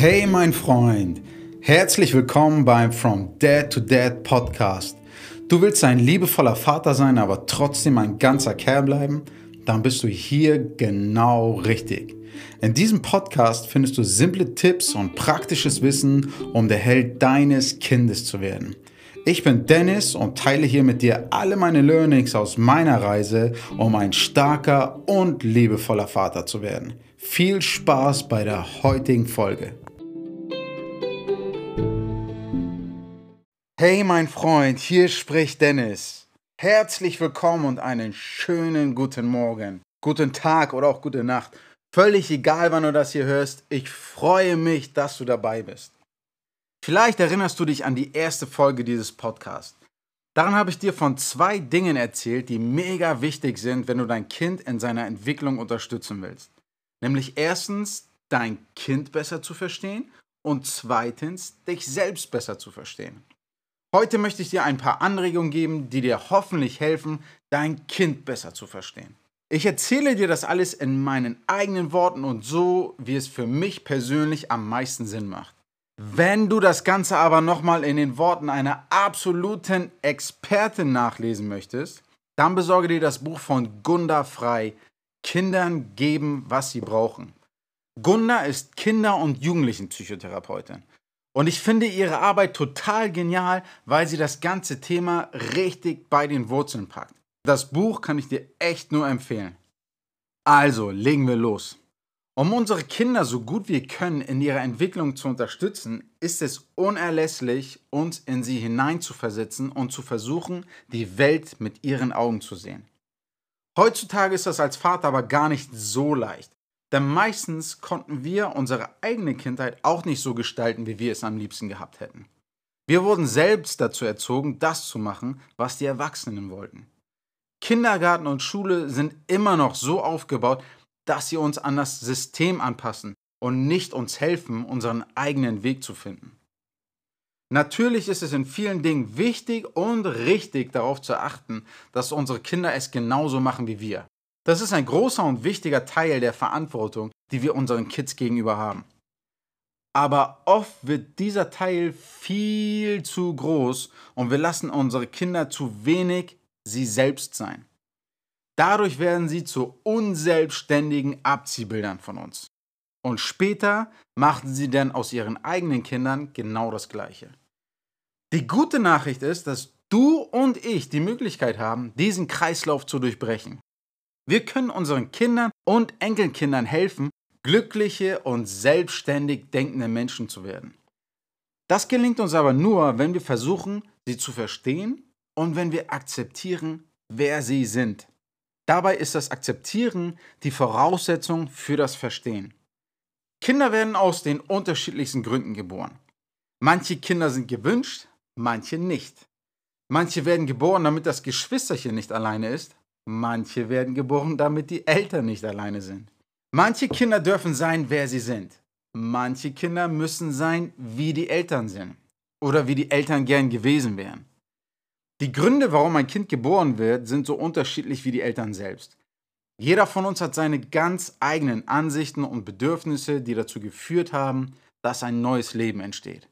Hey mein Freund, herzlich willkommen beim From Dad to Dad Podcast. Du willst ein liebevoller Vater sein, aber trotzdem ein ganzer Kerl bleiben? Dann bist du hier genau richtig. In diesem Podcast findest du simple Tipps und praktisches Wissen, um der Held deines Kindes zu werden. Ich bin Dennis und teile hier mit dir alle meine Learnings aus meiner Reise, um ein starker und liebevoller Vater zu werden. Viel Spaß bei der heutigen Folge. Hey mein Freund, hier spricht Dennis. Herzlich willkommen und einen schönen guten Morgen, guten Tag oder auch gute Nacht. Völlig egal, wann du das hier hörst, ich freue mich, dass du dabei bist. Vielleicht erinnerst du dich an die erste Folge dieses Podcasts. Daran habe ich dir von zwei Dingen erzählt, die mega wichtig sind, wenn du dein Kind in seiner Entwicklung unterstützen willst. Nämlich erstens, dein Kind besser zu verstehen und zweitens, dich selbst besser zu verstehen. Heute möchte ich dir ein paar Anregungen geben, die dir hoffentlich helfen, dein Kind besser zu verstehen. Ich erzähle dir das alles in meinen eigenen Worten und so, wie es für mich persönlich am meisten Sinn macht. Wenn du das Ganze aber nochmal in den Worten einer absoluten Expertin nachlesen möchtest, dann besorge dir das Buch von Gunda Frei, Kindern geben, was sie brauchen. Gunda ist Kinder- und Jugendlichenpsychotherapeutin. Und ich finde ihre Arbeit total genial, weil sie das ganze Thema richtig bei den Wurzeln packt. Das Buch kann ich dir echt nur empfehlen. Also, legen wir los. Um unsere Kinder so gut wir können in ihrer Entwicklung zu unterstützen, ist es unerlässlich, uns in sie hineinzuversetzen und zu versuchen, die Welt mit ihren Augen zu sehen. Heutzutage ist das als Vater aber gar nicht so leicht. Denn meistens konnten wir unsere eigene Kindheit auch nicht so gestalten, wie wir es am liebsten gehabt hätten. Wir wurden selbst dazu erzogen, das zu machen, was die Erwachsenen wollten. Kindergarten und Schule sind immer noch so aufgebaut, dass sie uns an das System anpassen und nicht uns helfen, unseren eigenen Weg zu finden. Natürlich ist es in vielen Dingen wichtig und richtig darauf zu achten, dass unsere Kinder es genauso machen wie wir. Das ist ein großer und wichtiger Teil der Verantwortung, die wir unseren Kids gegenüber haben. Aber oft wird dieser Teil viel zu groß und wir lassen unsere Kinder zu wenig sie selbst sein. Dadurch werden sie zu unselbstständigen Abziehbildern von uns. Und später machen sie dann aus ihren eigenen Kindern genau das Gleiche. Die gute Nachricht ist, dass du und ich die Möglichkeit haben, diesen Kreislauf zu durchbrechen. Wir können unseren Kindern und Enkelkindern helfen, glückliche und selbstständig denkende Menschen zu werden. Das gelingt uns aber nur, wenn wir versuchen, sie zu verstehen und wenn wir akzeptieren, wer sie sind. Dabei ist das Akzeptieren die Voraussetzung für das Verstehen. Kinder werden aus den unterschiedlichsten Gründen geboren. Manche Kinder sind gewünscht, manche nicht. Manche werden geboren, damit das Geschwisterchen nicht alleine ist, Manche werden geboren, damit die Eltern nicht alleine sind. Manche Kinder dürfen sein, wer sie sind. Manche Kinder müssen sein, wie die Eltern sind. Oder wie die Eltern gern gewesen wären. Die Gründe, warum ein Kind geboren wird, sind so unterschiedlich wie die Eltern selbst. Jeder von uns hat seine ganz eigenen Ansichten und Bedürfnisse, die dazu geführt haben, dass ein neues Leben entsteht.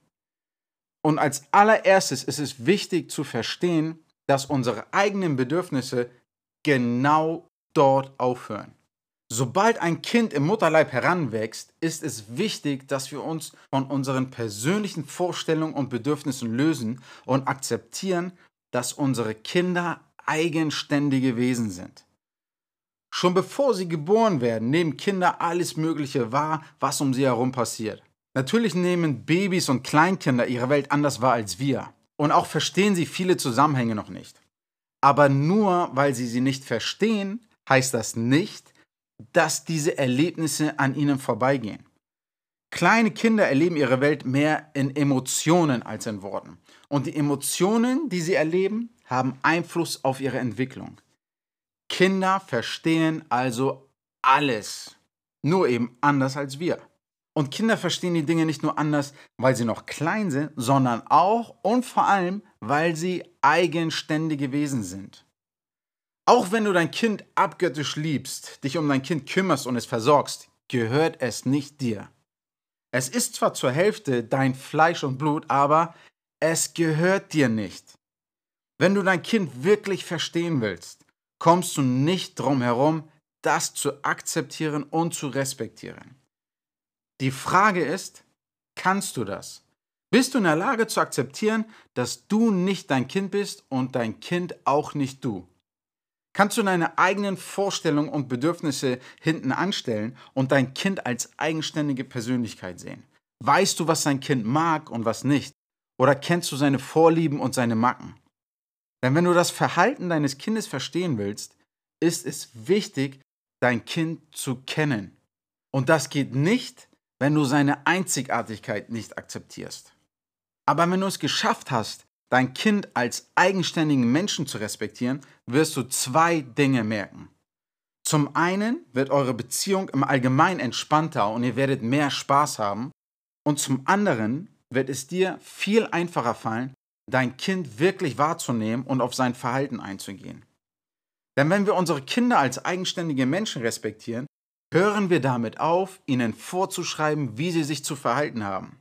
Und als allererstes ist es wichtig zu verstehen, dass unsere eigenen Bedürfnisse genau dort aufhören. Sobald ein Kind im Mutterleib heranwächst, ist es wichtig, dass wir uns von unseren persönlichen Vorstellungen und Bedürfnissen lösen und akzeptieren, dass unsere Kinder eigenständige Wesen sind. Schon bevor sie geboren werden, nehmen Kinder alles Mögliche wahr, was um sie herum passiert. Natürlich nehmen Babys und Kleinkinder ihre Welt anders wahr als wir. Und auch verstehen sie viele Zusammenhänge noch nicht. Aber nur weil sie sie nicht verstehen, heißt das nicht, dass diese Erlebnisse an ihnen vorbeigehen. Kleine Kinder erleben ihre Welt mehr in Emotionen als in Worten. Und die Emotionen, die sie erleben, haben Einfluss auf ihre Entwicklung. Kinder verstehen also alles, nur eben anders als wir. Und Kinder verstehen die Dinge nicht nur anders, weil sie noch klein sind, sondern auch und vor allem, weil sie eigenständige Wesen sind. Auch wenn du dein Kind abgöttisch liebst, dich um dein Kind kümmerst und es versorgst, gehört es nicht dir. Es ist zwar zur Hälfte dein Fleisch und Blut, aber es gehört dir nicht. Wenn du dein Kind wirklich verstehen willst, kommst du nicht drum herum, das zu akzeptieren und zu respektieren. Die Frage ist, kannst du das? Bist du in der Lage zu akzeptieren, dass du nicht dein Kind bist und dein Kind auch nicht du? Kannst du deine eigenen Vorstellungen und Bedürfnisse hinten anstellen und dein Kind als eigenständige Persönlichkeit sehen? Weißt du, was dein Kind mag und was nicht? Oder kennst du seine Vorlieben und seine Macken? Denn wenn du das Verhalten deines Kindes verstehen willst, ist es wichtig, dein Kind zu kennen. Und das geht nicht, wenn du seine Einzigartigkeit nicht akzeptierst. Aber wenn du es geschafft hast, dein Kind als eigenständigen Menschen zu respektieren, wirst du zwei Dinge merken. Zum einen wird eure Beziehung im Allgemeinen entspannter und ihr werdet mehr Spaß haben. Und zum anderen wird es dir viel einfacher fallen, dein Kind wirklich wahrzunehmen und auf sein Verhalten einzugehen. Denn wenn wir unsere Kinder als eigenständige Menschen respektieren, hören wir damit auf, ihnen vorzuschreiben, wie sie sich zu verhalten haben.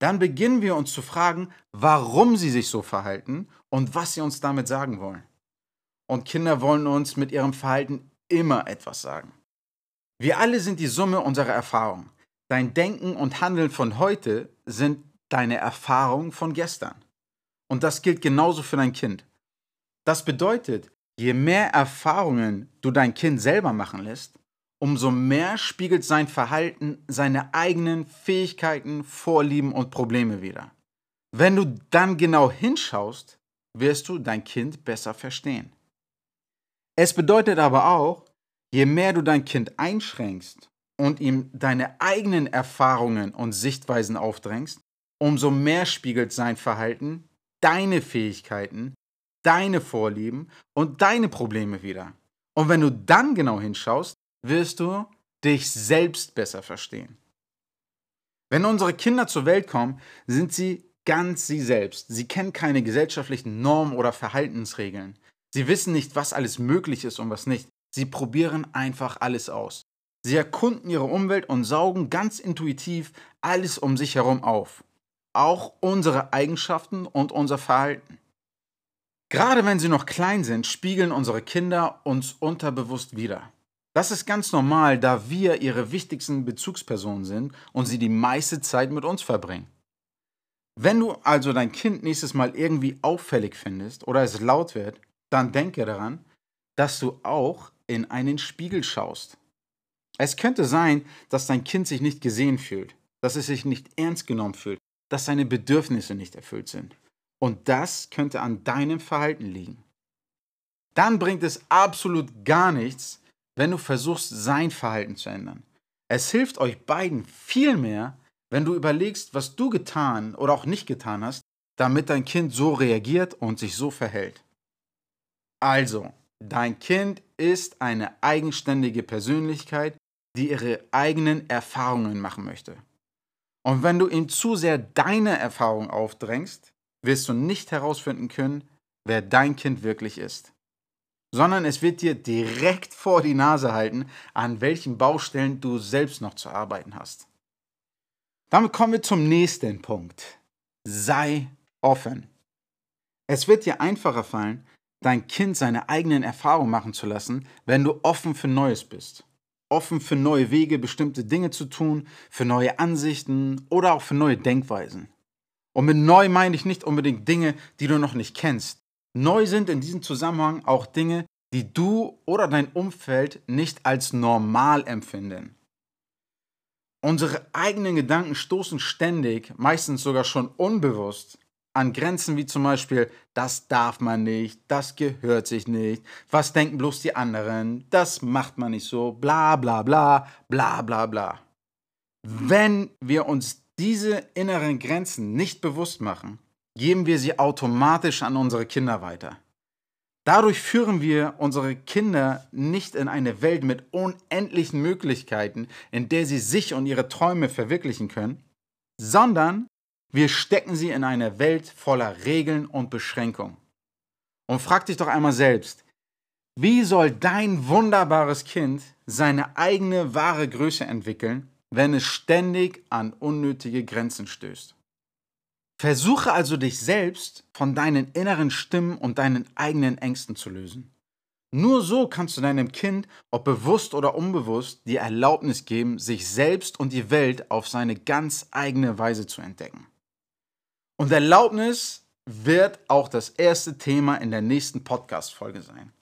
Dann beginnen wir uns zu fragen, warum sie sich so verhalten und was sie uns damit sagen wollen. Und Kinder wollen uns mit ihrem Verhalten immer etwas sagen. Wir alle sind die Summe unserer Erfahrungen. Dein Denken und Handeln von heute sind deine Erfahrungen von gestern. Und das gilt genauso für dein Kind. Das bedeutet, je mehr Erfahrungen du dein Kind selber machen lässt, umso mehr spiegelt sein Verhalten seine eigenen Fähigkeiten, Vorlieben und Probleme wider. Wenn du dann genau hinschaust, wirst du dein Kind besser verstehen. Es bedeutet aber auch, je mehr du dein Kind einschränkst und ihm deine eigenen Erfahrungen und Sichtweisen aufdrängst, umso mehr spiegelt sein Verhalten deine Fähigkeiten, deine Vorlieben und deine Probleme wider. Und wenn du dann genau hinschaust, wirst du dich selbst besser verstehen. Wenn unsere Kinder zur Welt kommen, sind sie ganz sie selbst. Sie kennen keine gesellschaftlichen Normen oder Verhaltensregeln. Sie wissen nicht, was alles möglich ist und was nicht. Sie probieren einfach alles aus. Sie erkunden ihre Umwelt und saugen ganz intuitiv alles um sich herum auf. Auch unsere Eigenschaften und unser Verhalten. Gerade wenn sie noch klein sind, spiegeln unsere Kinder uns unterbewusst wider. Das ist ganz normal, da wir ihre wichtigsten Bezugspersonen sind und sie die meiste Zeit mit uns verbringen. Wenn du also dein Kind nächstes Mal irgendwie auffällig findest oder es laut wird, dann denke daran, dass du auch in einen Spiegel schaust. Es könnte sein, dass dein Kind sich nicht gesehen fühlt, dass es sich nicht ernst genommen fühlt, dass seine Bedürfnisse nicht erfüllt sind. Und das könnte an deinem Verhalten liegen. Dann bringt es absolut gar nichts, wenn du versuchst, sein Verhalten zu ändern. Es hilft euch beiden viel mehr, wenn du überlegst, was du getan oder auch nicht getan hast, damit dein Kind so reagiert und sich so verhält. Also, dein Kind ist eine eigenständige Persönlichkeit, die ihre eigenen Erfahrungen machen möchte. Und wenn du ihm zu sehr deine Erfahrung aufdrängst, wirst du nicht herausfinden können, wer dein Kind wirklich ist sondern es wird dir direkt vor die Nase halten, an welchen Baustellen du selbst noch zu arbeiten hast. Damit kommen wir zum nächsten Punkt. Sei offen. Es wird dir einfacher fallen, dein Kind seine eigenen Erfahrungen machen zu lassen, wenn du offen für Neues bist. Offen für neue Wege, bestimmte Dinge zu tun, für neue Ansichten oder auch für neue Denkweisen. Und mit neu meine ich nicht unbedingt Dinge, die du noch nicht kennst, Neu sind in diesem Zusammenhang auch Dinge, die du oder dein Umfeld nicht als normal empfinden. Unsere eigenen Gedanken stoßen ständig, meistens sogar schon unbewusst, an Grenzen wie zum Beispiel, das darf man nicht, das gehört sich nicht, was denken bloß die anderen, das macht man nicht so, bla bla bla, bla bla bla. Wenn wir uns diese inneren Grenzen nicht bewusst machen, geben wir sie automatisch an unsere Kinder weiter. Dadurch führen wir unsere Kinder nicht in eine Welt mit unendlichen Möglichkeiten, in der sie sich und ihre Träume verwirklichen können, sondern wir stecken sie in eine Welt voller Regeln und Beschränkungen. Und frag dich doch einmal selbst, wie soll dein wunderbares Kind seine eigene wahre Größe entwickeln, wenn es ständig an unnötige Grenzen stößt. Versuche also dich selbst von deinen inneren Stimmen und deinen eigenen Ängsten zu lösen. Nur so kannst du deinem Kind, ob bewusst oder unbewusst, die Erlaubnis geben, sich selbst und die Welt auf seine ganz eigene Weise zu entdecken. Und Erlaubnis wird auch das erste Thema in der nächsten Podcast-Folge sein.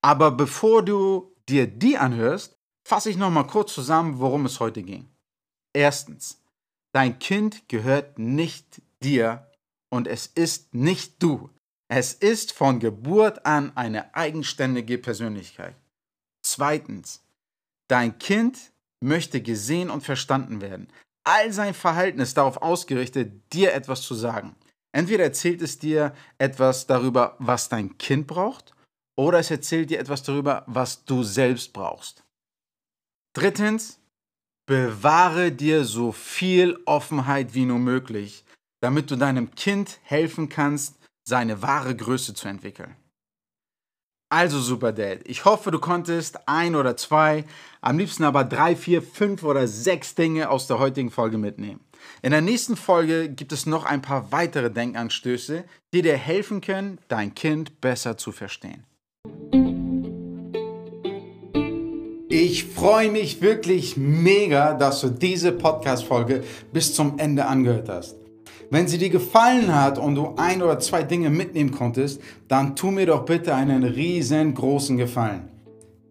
Aber bevor du dir die anhörst, fasse ich nochmal kurz zusammen, worum es heute ging. Erstens, dein Kind gehört nicht dir und es ist nicht du. Es ist von Geburt an eine eigenständige Persönlichkeit. Zweitens, dein Kind möchte gesehen und verstanden werden. All sein Verhalten ist darauf ausgerichtet, dir etwas zu sagen. Entweder erzählt es dir etwas darüber, was dein Kind braucht, oder es erzählt dir etwas darüber, was du selbst brauchst. Drittens, bewahre dir so viel Offenheit wie nur möglich, damit du deinem Kind helfen kannst, seine wahre Größe zu entwickeln. Also Super Dad, ich hoffe, du konntest ein oder zwei, am liebsten aber drei, vier, fünf oder sechs Dinge aus der heutigen Folge mitnehmen. In der nächsten Folge gibt es noch ein paar weitere Denkanstöße, die dir helfen können, dein Kind besser zu verstehen. Ich freue mich wirklich mega, dass du diese Podcast-Folge bis zum Ende angehört hast. Wenn sie dir gefallen hat und du ein oder zwei Dinge mitnehmen konntest, dann tu mir doch bitte einen riesengroßen Gefallen.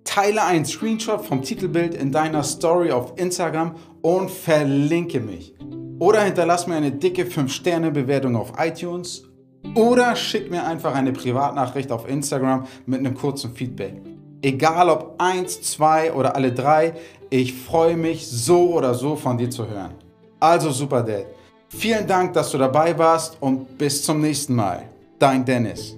Teile einen Screenshot vom Titelbild in deiner Story auf Instagram und verlinke mich. Oder hinterlass mir eine dicke 5-Sterne-Bewertung auf iTunes. Oder schick mir einfach eine Privatnachricht auf Instagram mit einem kurzen Feedback. Egal ob eins, zwei oder alle drei, ich freue mich so oder so von dir zu hören. Also Super Dad. Vielen Dank, dass du dabei warst und bis zum nächsten Mal. Dein Dennis.